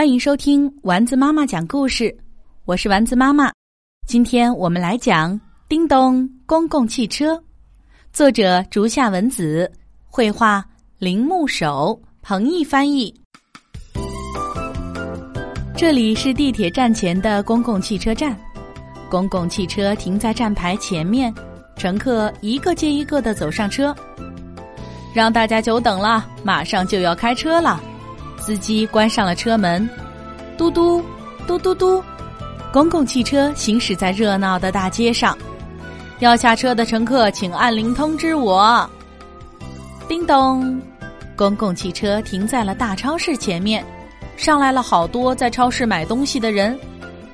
欢迎收听丸子妈妈讲故事，我是丸子妈妈。今天我们来讲《叮咚公共汽车》，作者竹下文子，绘画铃木守，彭毅翻译。这里是地铁站前的公共汽车站，公共汽车停在站牌前面，乘客一个接一个的走上车，让大家久等了，马上就要开车了。司机关上了车门，嘟嘟，嘟嘟嘟，公共汽车行驶在热闹的大街上。要下车的乘客，请按铃通知我。叮咚，公共汽车停在了大超市前面，上来了好多在超市买东西的人。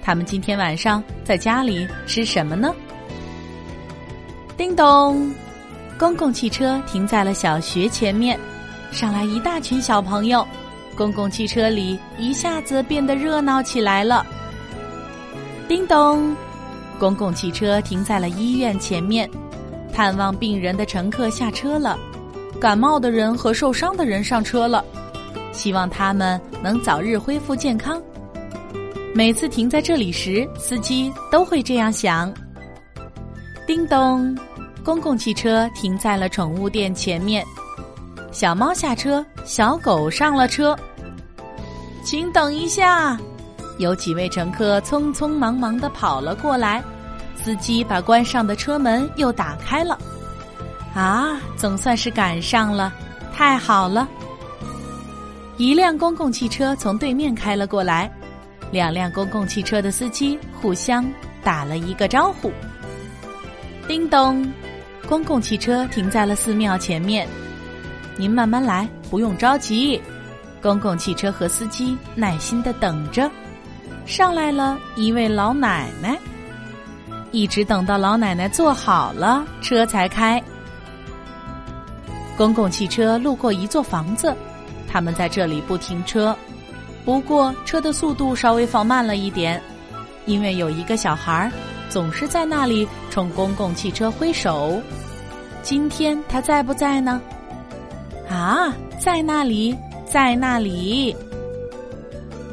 他们今天晚上在家里吃什么呢？叮咚，公共汽车停在了小学前面，上来一大群小朋友。公共汽车里一下子变得热闹起来了。叮咚，公共汽车停在了医院前面，探望病人的乘客下车了，感冒的人和受伤的人上车了，希望他们能早日恢复健康。每次停在这里时，司机都会这样想。叮咚，公共汽车停在了宠物店前面。小猫下车，小狗上了车。请等一下，有几位乘客匆匆忙忙的跑了过来。司机把关上的车门又打开了。啊，总算是赶上了，太好了！一辆公共汽车从对面开了过来，两辆公共汽车的司机互相打了一个招呼。叮咚，公共汽车停在了寺庙前面。您慢慢来，不用着急。公共汽车和司机耐心的等着。上来了一位老奶奶，一直等到老奶奶坐好了，车才开。公共汽车路过一座房子，他们在这里不停车，不过车的速度稍微放慢了一点，因为有一个小孩总是在那里冲公共汽车挥手。今天他在不在呢？啊，在那里，在那里。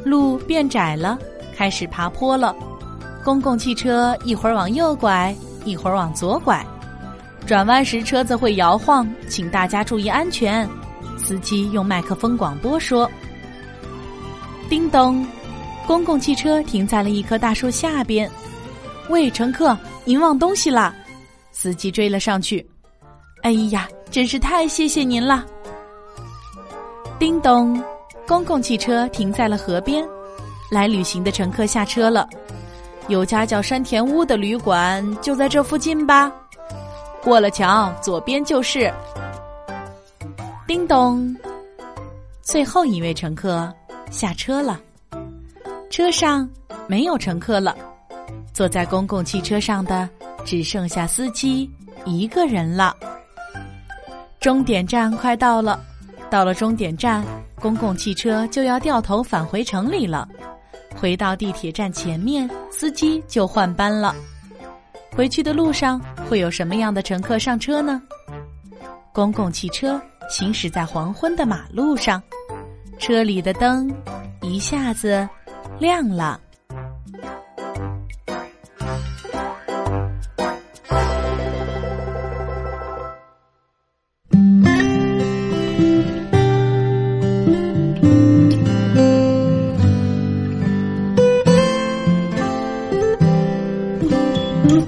路变窄了，开始爬坡了。公共汽车一会儿往右拐，一会儿往左拐，转弯时车子会摇晃，请大家注意安全。司机用麦克风广播说：“叮咚，公共汽车停在了一棵大树下边。喂，乘客，您忘东西了。”司机追了上去。哎呀，真是太谢谢您了。叮咚，公共汽车停在了河边，来旅行的乘客下车了。有家叫山田屋的旅馆就在这附近吧？过了桥，左边就是。叮咚，最后一位乘客下车了，车上没有乘客了，坐在公共汽车上的只剩下司机一个人了。终点站快到了。到了终点站，公共汽车就要掉头返回城里了。回到地铁站前面，司机就换班了。回去的路上会有什么样的乘客上车呢？公共汽车行驶在黄昏的马路上，车里的灯一下子亮了。